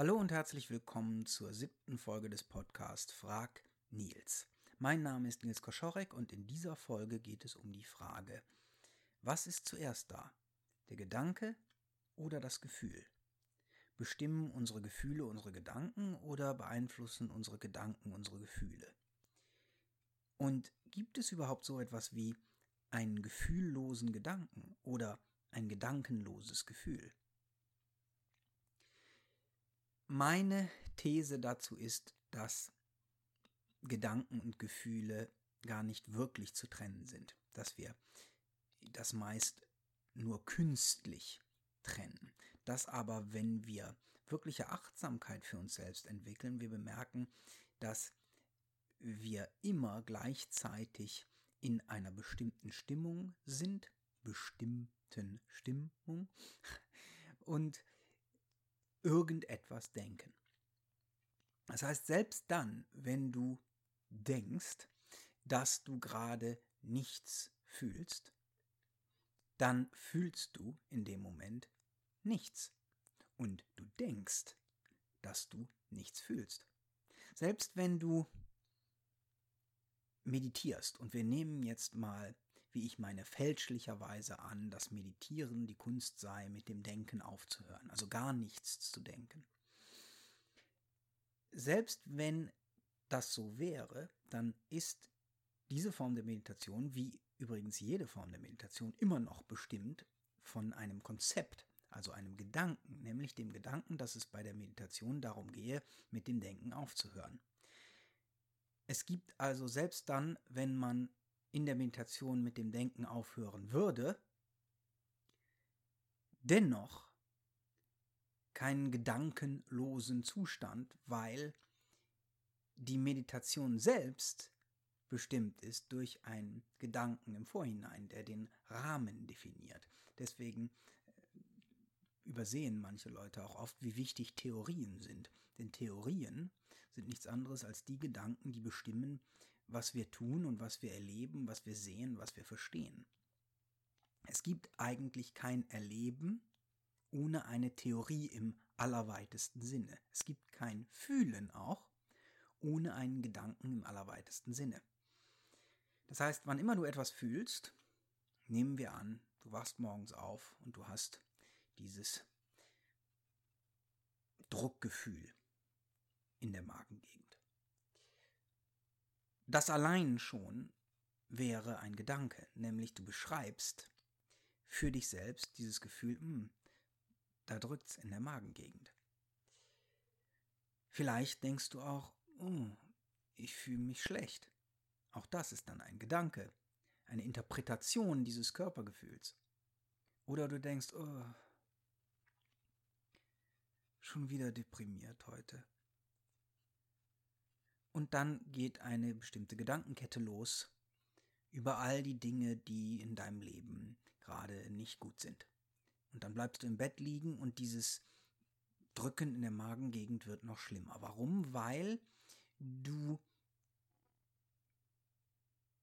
Hallo und herzlich willkommen zur siebten Folge des Podcasts Frag Nils. Mein Name ist Nils Koschorek und in dieser Folge geht es um die Frage, was ist zuerst da? Der Gedanke oder das Gefühl? Bestimmen unsere Gefühle unsere Gedanken oder beeinflussen unsere Gedanken unsere Gefühle? Und gibt es überhaupt so etwas wie einen gefühllosen Gedanken oder ein gedankenloses Gefühl? Meine These dazu ist, dass Gedanken und Gefühle gar nicht wirklich zu trennen sind, dass wir das meist nur künstlich trennen. Dass aber, wenn wir wirkliche Achtsamkeit für uns selbst entwickeln, wir bemerken, dass wir immer gleichzeitig in einer bestimmten Stimmung sind, bestimmten Stimmung und irgendetwas denken. Das heißt, selbst dann, wenn du denkst, dass du gerade nichts fühlst, dann fühlst du in dem Moment nichts. Und du denkst, dass du nichts fühlst. Selbst wenn du meditierst, und wir nehmen jetzt mal, wie ich meine, fälschlicherweise an, dass Meditieren die Kunst sei, mit dem Denken aufzuhören, also gar nichts zu denken. Selbst wenn das so wäre, dann ist diese Form der Meditation, wie übrigens jede Form der Meditation, immer noch bestimmt von einem Konzept, also einem Gedanken, nämlich dem Gedanken, dass es bei der Meditation darum gehe, mit dem Denken aufzuhören. Es gibt also selbst dann, wenn man in der Meditation mit dem Denken aufhören würde, dennoch keinen gedankenlosen Zustand, weil die Meditation selbst bestimmt ist durch einen Gedanken im Vorhinein, der den Rahmen definiert. Deswegen übersehen manche Leute auch oft, wie wichtig Theorien sind. Denn Theorien sind nichts anderes als die Gedanken, die bestimmen, was wir tun und was wir erleben, was wir sehen, was wir verstehen. Es gibt eigentlich kein Erleben ohne eine Theorie im allerweitesten Sinne. Es gibt kein Fühlen auch ohne einen Gedanken im allerweitesten Sinne. Das heißt, wann immer du etwas fühlst, nehmen wir an, du wachst morgens auf und du hast dieses Druckgefühl in der Magengegend. Das allein schon wäre ein Gedanke, nämlich du beschreibst für dich selbst dieses Gefühl, mh, hm, da drückt's in der Magengegend. Vielleicht denkst du auch, oh, ich fühle mich schlecht. Auch das ist dann ein Gedanke, eine Interpretation dieses Körpergefühls. Oder du denkst, oh, schon wieder deprimiert heute. Und dann geht eine bestimmte Gedankenkette los über all die Dinge, die in deinem Leben gerade nicht gut sind. Und dann bleibst du im Bett liegen und dieses Drücken in der Magengegend wird noch schlimmer. Warum? Weil du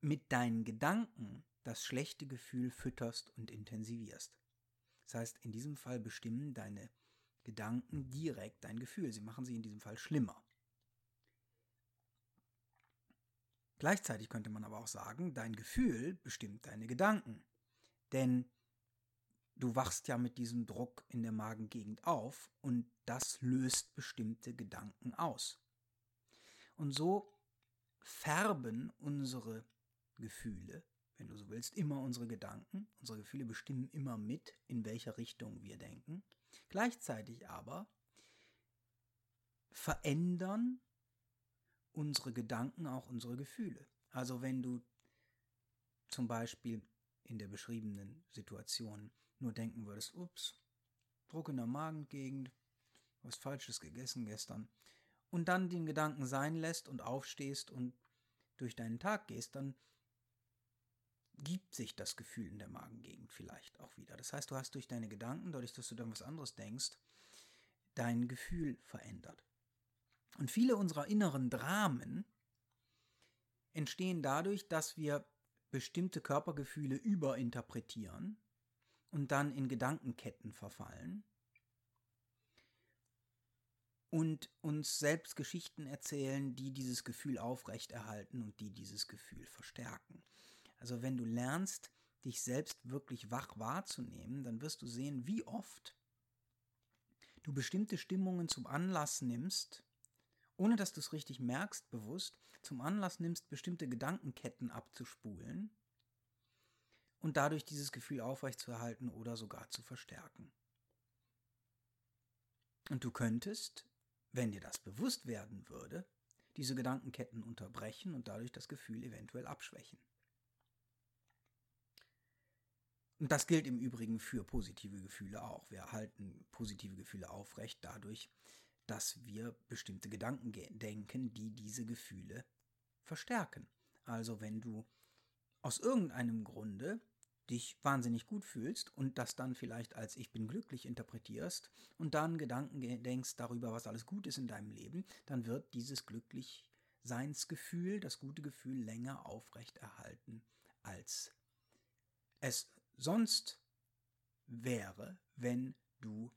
mit deinen Gedanken das schlechte Gefühl fütterst und intensivierst. Das heißt, in diesem Fall bestimmen deine Gedanken direkt dein Gefühl. Sie machen sie in diesem Fall schlimmer. Gleichzeitig könnte man aber auch sagen, dein Gefühl bestimmt deine Gedanken. Denn du wachst ja mit diesem Druck in der Magengegend auf und das löst bestimmte Gedanken aus. Und so färben unsere Gefühle, wenn du so willst, immer unsere Gedanken. Unsere Gefühle bestimmen immer mit, in welcher Richtung wir denken. Gleichzeitig aber verändern unsere Gedanken auch unsere Gefühle. Also wenn du zum Beispiel in der beschriebenen Situation nur denken würdest, ups, Druck in der Magengegend, was Falsches gegessen gestern, und dann den Gedanken sein lässt und aufstehst und durch deinen Tag gehst, dann gibt sich das Gefühl in der Magengegend vielleicht auch wieder. Das heißt, du hast durch deine Gedanken, dadurch, dass du dann was anderes denkst, dein Gefühl verändert. Und viele unserer inneren Dramen entstehen dadurch, dass wir bestimmte Körpergefühle überinterpretieren und dann in Gedankenketten verfallen und uns selbst Geschichten erzählen, die dieses Gefühl aufrechterhalten und die dieses Gefühl verstärken. Also wenn du lernst, dich selbst wirklich wach wahrzunehmen, dann wirst du sehen, wie oft du bestimmte Stimmungen zum Anlass nimmst, ohne dass du es richtig merkst, bewusst, zum Anlass nimmst, bestimmte Gedankenketten abzuspulen und dadurch dieses Gefühl aufrechtzuerhalten oder sogar zu verstärken. Und du könntest, wenn dir das bewusst werden würde, diese Gedankenketten unterbrechen und dadurch das Gefühl eventuell abschwächen. Und das gilt im Übrigen für positive Gefühle auch. Wir halten positive Gefühle aufrecht dadurch, dass wir bestimmte Gedanken denken, die diese Gefühle verstärken. Also wenn du aus irgendeinem Grunde dich wahnsinnig gut fühlst und das dann vielleicht als ich bin glücklich interpretierst und dann Gedanken denkst darüber, was alles gut ist in deinem Leben, dann wird dieses Glücklichseinsgefühl, das gute Gefühl länger aufrecht erhalten, als es sonst wäre, wenn du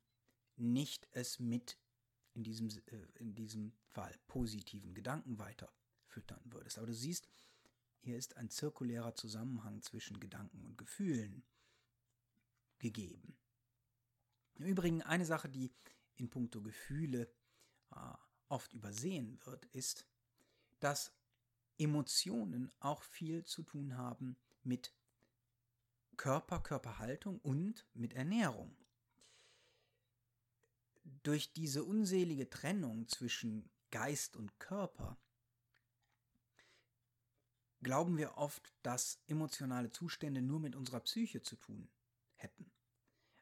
nicht es mit in diesem, äh, in diesem Fall positiven Gedanken weiter füttern würdest. Aber du siehst, hier ist ein zirkulärer Zusammenhang zwischen Gedanken und Gefühlen gegeben. Im Übrigen eine Sache, die in puncto Gefühle äh, oft übersehen wird, ist, dass Emotionen auch viel zu tun haben mit Körper, Körperhaltung und mit Ernährung. Durch diese unselige Trennung zwischen Geist und Körper glauben wir oft, dass emotionale Zustände nur mit unserer Psyche zu tun hätten.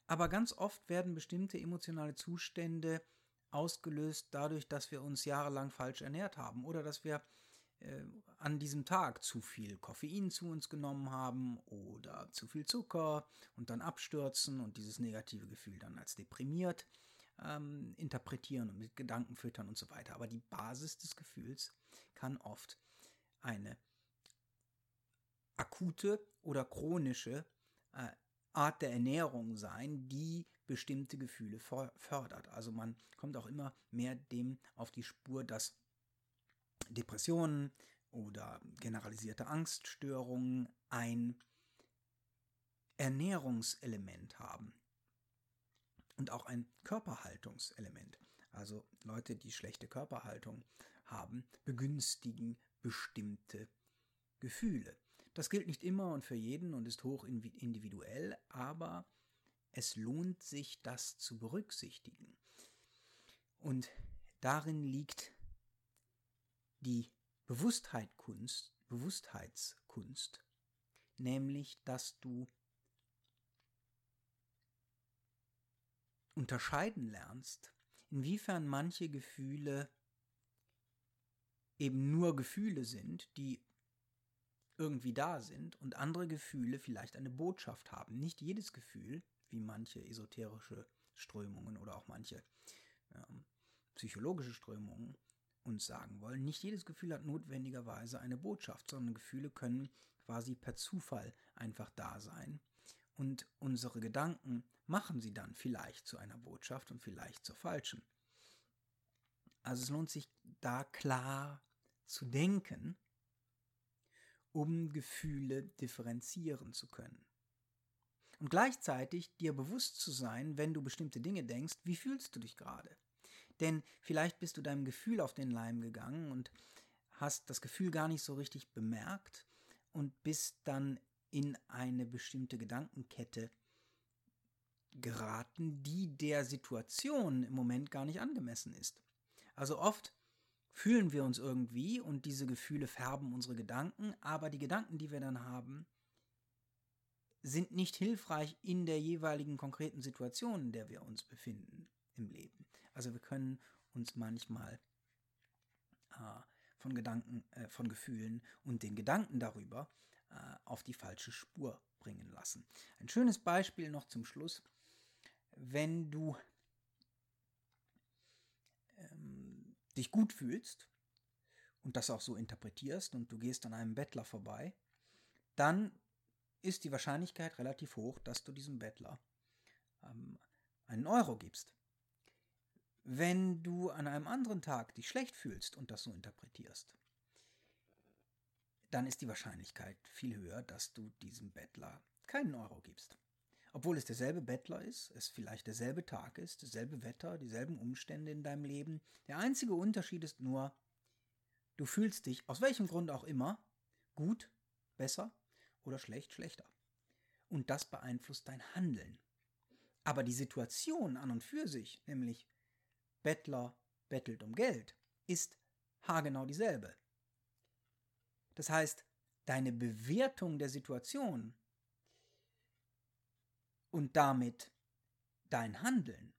Aber ganz oft werden bestimmte emotionale Zustände ausgelöst dadurch, dass wir uns jahrelang falsch ernährt haben oder dass wir äh, an diesem Tag zu viel Koffein zu uns genommen haben oder zu viel Zucker und dann abstürzen und dieses negative Gefühl dann als deprimiert ähm, interpretieren und mit Gedanken füttern und so weiter. Aber die Basis des Gefühls kann oft eine akute oder chronische äh, Art der Ernährung sein, die bestimmte Gefühle fördert. Also man kommt auch immer mehr dem auf die Spur, dass Depressionen oder generalisierte Angststörungen ein Ernährungselement haben und auch ein Körperhaltungselement. Also Leute, die schlechte Körperhaltung haben, begünstigen bestimmte Gefühle. Das gilt nicht immer und für jeden und ist hoch individuell, aber es lohnt sich, das zu berücksichtigen. Und darin liegt die Bewusstheitskunst, nämlich dass du unterscheiden lernst, inwiefern manche Gefühle eben nur Gefühle sind, die irgendwie da sind und andere Gefühle vielleicht eine Botschaft haben. Nicht jedes Gefühl, wie manche esoterische Strömungen oder auch manche ähm, psychologische Strömungen uns sagen wollen. Nicht jedes Gefühl hat notwendigerweise eine Botschaft, sondern Gefühle können quasi per Zufall einfach da sein. Und unsere Gedanken machen sie dann vielleicht zu einer Botschaft und vielleicht zur falschen. Also es lohnt sich da klar zu denken, um Gefühle differenzieren zu können. Und gleichzeitig dir bewusst zu sein, wenn du bestimmte Dinge denkst, wie fühlst du dich gerade? Denn vielleicht bist du deinem Gefühl auf den Leim gegangen und hast das Gefühl gar nicht so richtig bemerkt und bist dann in eine bestimmte Gedankenkette geraten, die der Situation im Moment gar nicht angemessen ist. Also oft fühlen wir uns irgendwie und diese Gefühle färben unsere Gedanken, aber die Gedanken, die wir dann haben, sind nicht hilfreich in der jeweiligen konkreten Situation, in der wir uns befinden im Leben. Also wir können uns manchmal äh, von Gedanken, äh, von Gefühlen und den Gedanken darüber auf die falsche Spur bringen lassen. Ein schönes Beispiel noch zum Schluss. Wenn du ähm, dich gut fühlst und das auch so interpretierst und du gehst an einem Bettler vorbei, dann ist die Wahrscheinlichkeit relativ hoch, dass du diesem Bettler ähm, einen Euro gibst Wenn du an einem anderen Tag dich schlecht fühlst und das so interpretierst, dann ist die Wahrscheinlichkeit viel höher, dass du diesem Bettler keinen Euro gibst. Obwohl es derselbe Bettler ist, es vielleicht derselbe Tag ist, dasselbe Wetter, dieselben Umstände in deinem Leben. Der einzige Unterschied ist nur, du fühlst dich, aus welchem Grund auch immer, gut, besser oder schlecht, schlechter. Und das beeinflusst dein Handeln. Aber die Situation an und für sich, nämlich Bettler bettelt um Geld, ist haargenau dieselbe. Das heißt, deine Bewertung der Situation und damit dein Handeln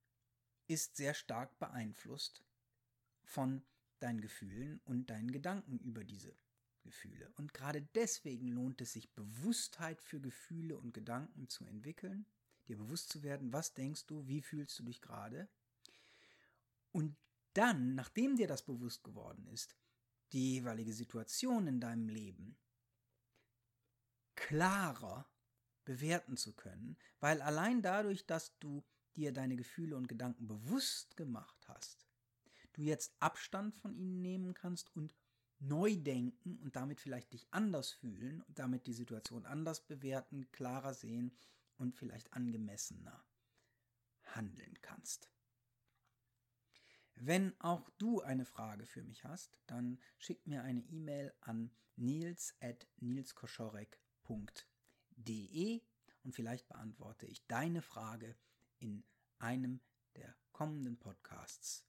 ist sehr stark beeinflusst von deinen Gefühlen und deinen Gedanken über diese Gefühle. Und gerade deswegen lohnt es sich, Bewusstheit für Gefühle und Gedanken zu entwickeln, dir bewusst zu werden, was denkst du, wie fühlst du dich gerade. Und dann, nachdem dir das bewusst geworden ist, die jeweilige Situation in deinem Leben klarer bewerten zu können, weil allein dadurch, dass du dir deine Gefühle und Gedanken bewusst gemacht hast, du jetzt Abstand von ihnen nehmen kannst und neu denken und damit vielleicht dich anders fühlen und damit die Situation anders bewerten, klarer sehen und vielleicht angemessener handeln kannst. Wenn auch du eine Frage für mich hast, dann schick mir eine E-Mail an nils.nilskoschorek.de und vielleicht beantworte ich deine Frage in einem der kommenden Podcasts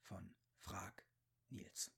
von Frag Nils.